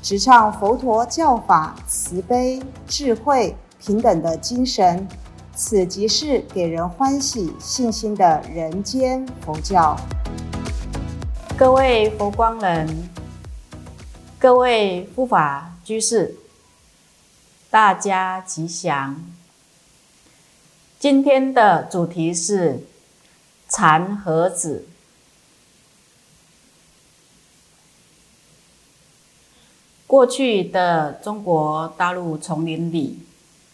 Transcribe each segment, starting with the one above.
直唱佛陀教法慈悲、智慧、平等的精神，此即是给人欢喜、信心的人间佛教。各位佛光人，各位护法居士，大家吉祥。今天的主题是禅和子。过去的中国大陆丛林里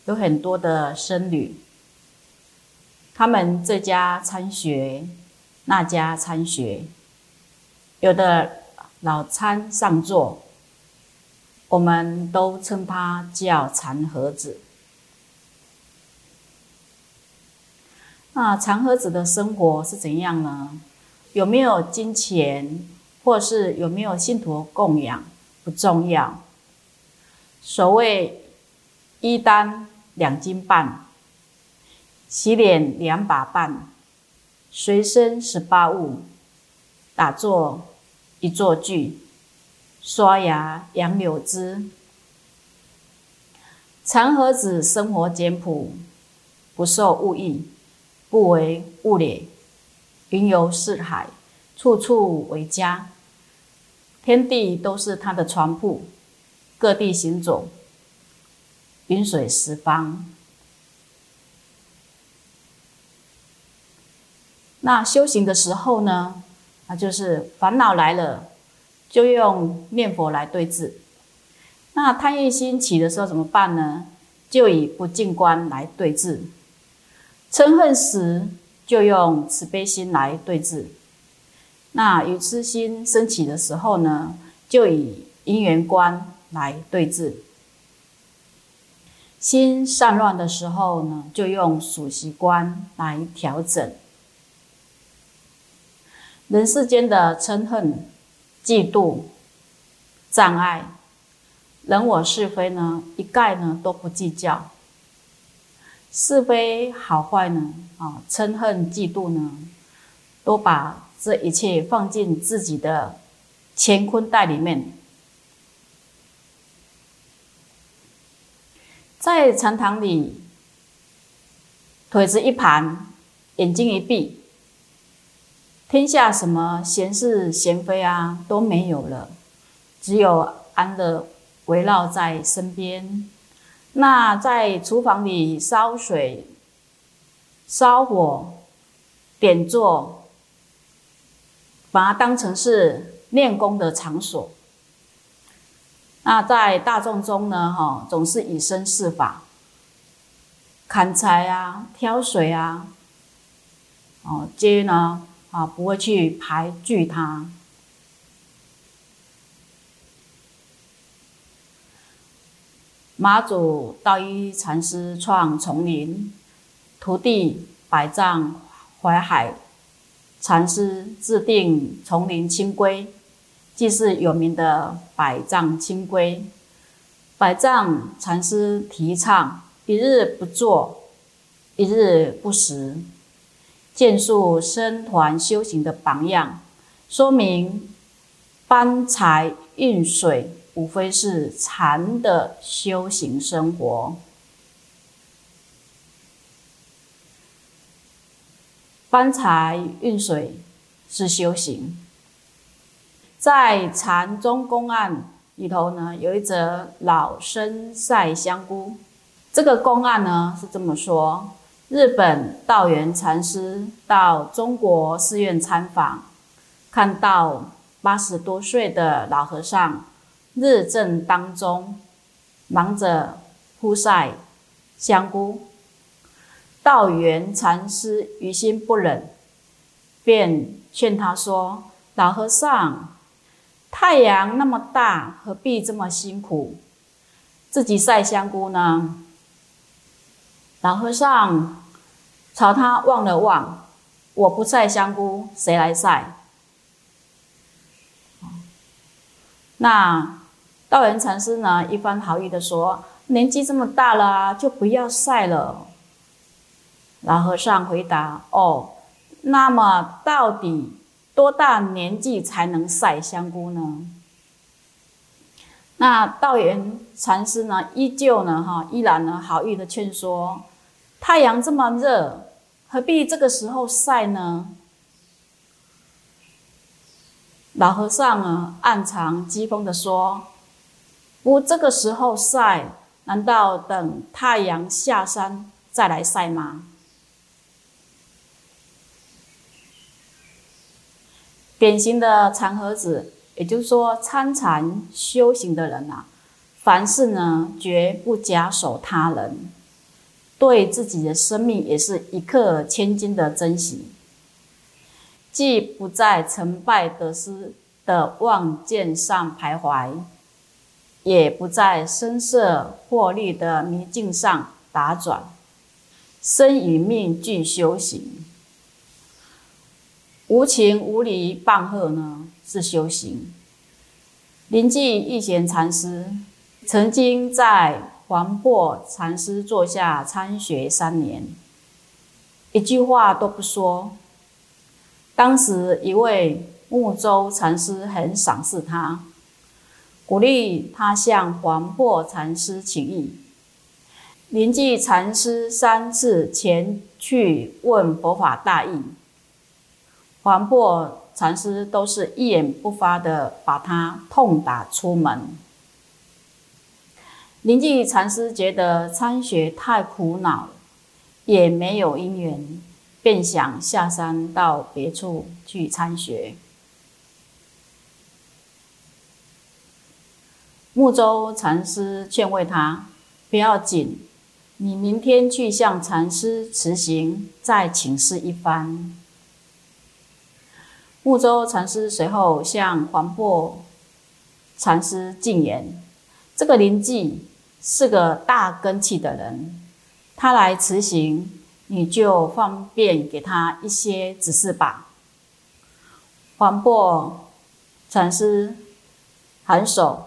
有很多的僧侣，他们这家参学，那家参学，有的老参上座，我们都称他叫禅和子。那禅和子的生活是怎样呢？有没有金钱，或是有没有信徒供养？不重要。所谓一单两斤半，洗脸两把半，随身十八物，打坐一座具，刷牙杨柳枝。长河子生活简朴，不受物役，不为物累，云游四海，处处为家。天地都是他的床铺，各地行走，云水十方。那修行的时候呢？那就是烦恼来了，就用念佛来对治。那贪欲心起的时候怎么办呢？就以不净观来对治。嗔恨时，就用慈悲心来对治。那与痴心升起的时候呢，就以因缘观来对治；心散乱的时候呢，就用属习观来调整。人世间的嗔恨、嫉妒、障碍、人我是非呢，一概呢都不计较。是非好坏呢，啊，嗔恨、嫉妒呢，都把。这一切放进自己的乾坤袋里面，在禅堂里，腿子一盘，眼睛一闭，天下什么闲事闲非啊都没有了，只有安乐围绕在身边。那在厨房里烧水、烧火、点坐。把它当成是练功的场所。那在大众中呢，哈，总是以身试法，砍柴啊，挑水啊，哦，皆呢，啊，不会去排拒他。马祖道一禅师创丛林，徒弟百丈怀海。禅师制定丛林清规，即是有名的百丈清规。百丈禅师提倡一日不做，一日不食，建树僧团修行的榜样，说明搬柴运水无非是禅的修行生活。搬柴运水是修行，在禅宗公案里头呢，有一则老生晒香菇。这个公案呢是这么说：日本道元禅师到中国寺院参访，看到八十多岁的老和尚日正当中，忙着铺晒香菇。道元禅师于心不忍，便劝他说：“老和尚，太阳那么大，何必这么辛苦？自己晒香菇呢？老和尚朝他望了望，我不晒香菇，谁来晒？那道元禅师呢？一番好意的说：“年纪这么大了，就不要晒了。”老和尚回答：“哦，那么到底多大年纪才能晒香菇呢？”那道元禅师呢，依旧呢，哈，依然呢，好意的劝说：太阳这么热，何必这个时候晒呢？老和尚啊，暗藏讥讽的说：“不，这个时候晒，难道等太阳下山再来晒吗？”典型的禅和子。也就是说，参禅修行的人啊，凡事呢绝不假手他人，对自己的生命也是一刻千金的珍惜，既不在成败得失的望见上徘徊，也不在声色获利的迷境上打转，生与命俱修行，无情无理棒喝呢？是修行。临济义贤禅师曾经在黄檗禅师座下参学三年，一句话都不说。当时一位木州禅师很赏识他，鼓励他向黄檗禅师请益。临济禅师三次前去问佛法大意，黄檗。禅师都是一言不发的把他痛打出门。临济禅师觉得参学太苦恼，也没有因缘，便想下山到别处去参学。木州禅师劝慰他：“不要紧，你明天去向禅师辞行，再请示一番。”木州禅师随后向黄檗禅师进言：“这个灵济是个大根器的人，他来辞行，你就方便给他一些指示吧。”黄檗禅师颔首，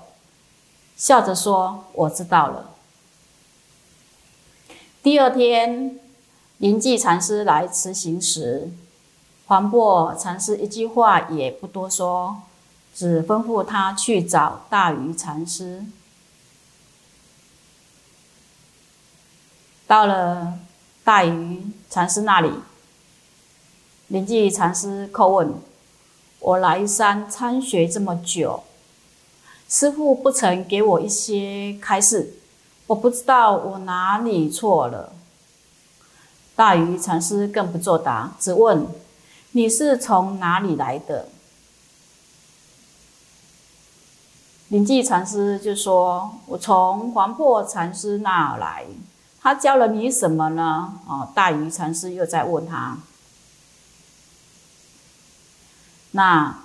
笑着说：“我知道了。”第二天，灵济禅师来辞行时。黄檗禅师一句话也不多说，只吩咐他去找大愚禅师。到了大愚禅师那里，灵济禅师叩问：“我来山参学这么久，师父不曾给我一些开示，我不知道我哪里错了。”大愚禅师更不作答，只问。你是从哪里来的？灵济禅师就说：“我从黄破禅师那来，他教了你什么呢？”哦，大愚禅师又在问他。那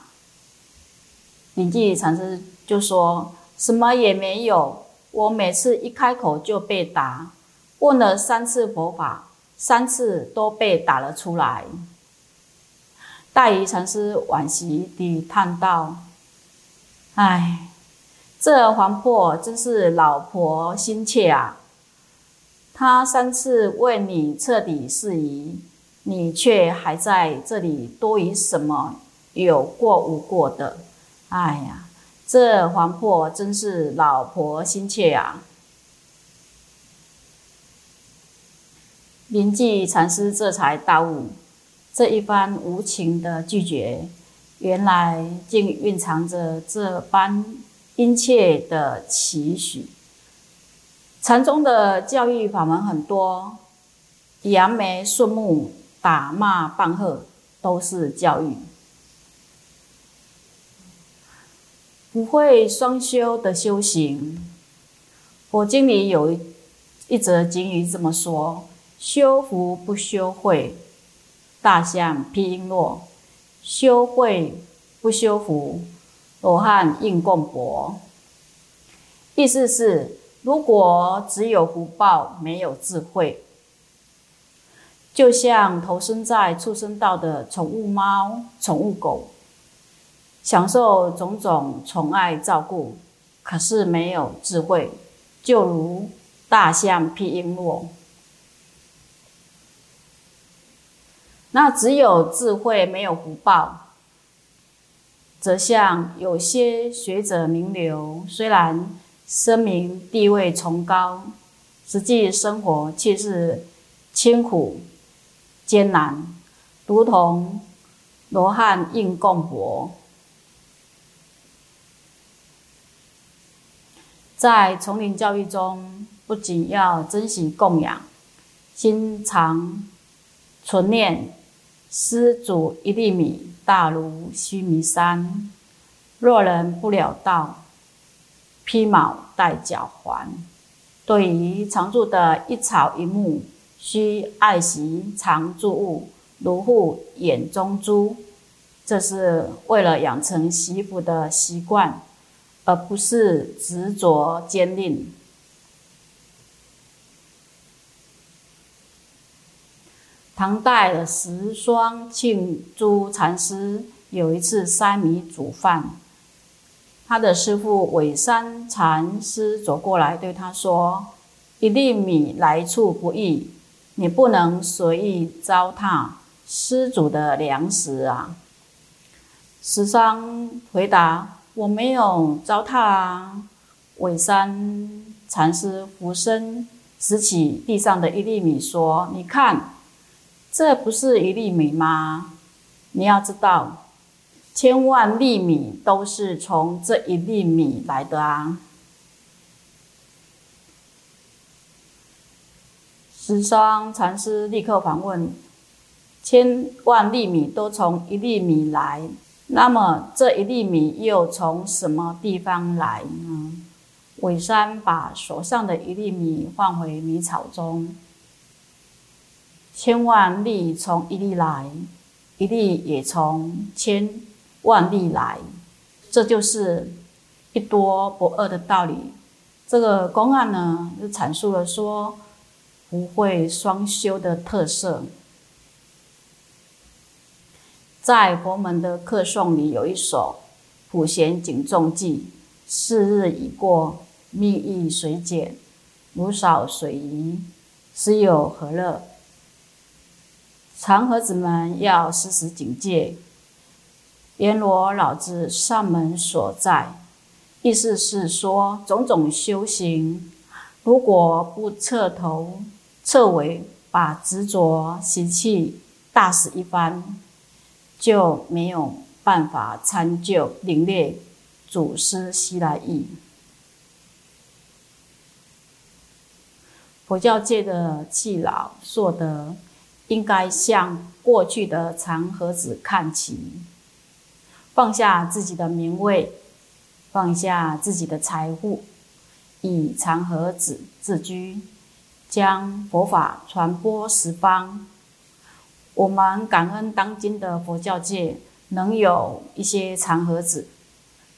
灵济禅师就说：“什么也没有，我每次一开口就被打，问了三次佛法，三次都被打了出来。”大愚禅师惋惜地叹道：“唉，这黄婆真是老婆心切啊！他三次为你彻底释疑，你却还在这里多疑什么有过无过的？哎呀，这黄婆真是老婆心切啊！”临济禅师这才大悟。这一番无情的拒绝，原来竟蕴藏着这般殷切的期许。禅宗的教育法门很多，扬眉顺目、打骂棒喝都是教育。不会双修的修行，佛经里有一则经语这么说：修福不修慧。大象披璎珞，修慧不修福，罗汉应供佛。意思是如果只有福报，没有智慧，就像投生在畜生道的宠物猫、宠物狗，享受种种宠爱照顾，可是没有智慧，就如大象披璎珞。那只有智慧，没有福报，则像有些学者名流，虽然声名地位崇高，实际生活却是清苦艰难，如同罗汉应供佛。在丛林教育中，不仅要珍惜供养，心常存念。施主一粒米，大如须弥山。若人不了道，披毛戴脚环。对于常住的一草一木，需爱惜常住物，如护眼中珠。这是为了养成惜福的习惯，而不是执着坚定。唐代的十双庆珠禅师有一次塞米煮饭，他的师傅尾山禅师走过来对他说：“一粒米来处不易，你不能随意糟蹋施主的粮食啊。”十商回答：“我没有糟蹋啊。”尾山禅师俯身拾起地上的一粒米说：“你看。”这不是一粒米吗？你要知道，千万粒米都是从这一粒米来的啊！十双禅师立刻反问：千万粒米都从一粒米来，那么这一粒米又从什么地方来呢？尾山把手上的一粒米放回米草中。千万粒从一粒来，一粒也从千万粒来，这就是一多不二的道理。这个公案呢，就阐述了说不会双修的特色。在佛门的课诵里，有一首《普贤警众记》：四日已过，蜜意水减，如少水遗，斯有何乐？长和子们要时时警戒，阎罗老子上门所在，意思是说，种种修行，如果不彻头彻尾把执着习气大死一番，就没有办法参就领略祖师西来意。佛教界的耆老硕德。应该向过去的长和子看齐，放下自己的名位，放下自己的财富，以长和子自居，将佛法传播十方。我们感恩当今的佛教界能有一些长和子，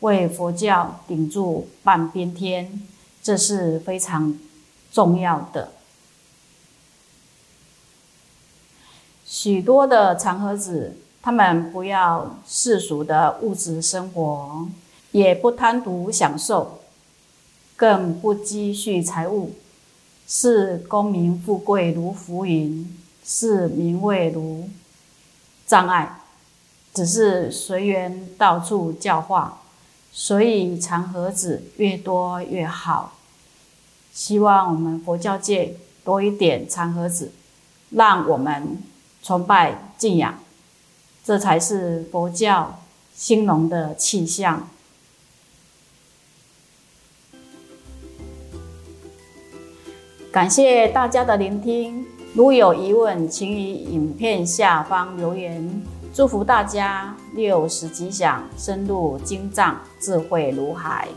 为佛教顶住半边天，这是非常重要的。许多的长和子，他们不要世俗的物质生活，也不贪图享受，更不积蓄财物，视功名富贵如浮云，视名位如障碍，只是随缘到处教化。所以长和子越多越好。希望我们佛教界多一点长和子，让我们。崇拜敬仰，这才是佛教兴隆的气象。感谢大家的聆听，如有疑问，请于影片下方留言。祝福大家六十吉祥，深入经藏，智慧如海。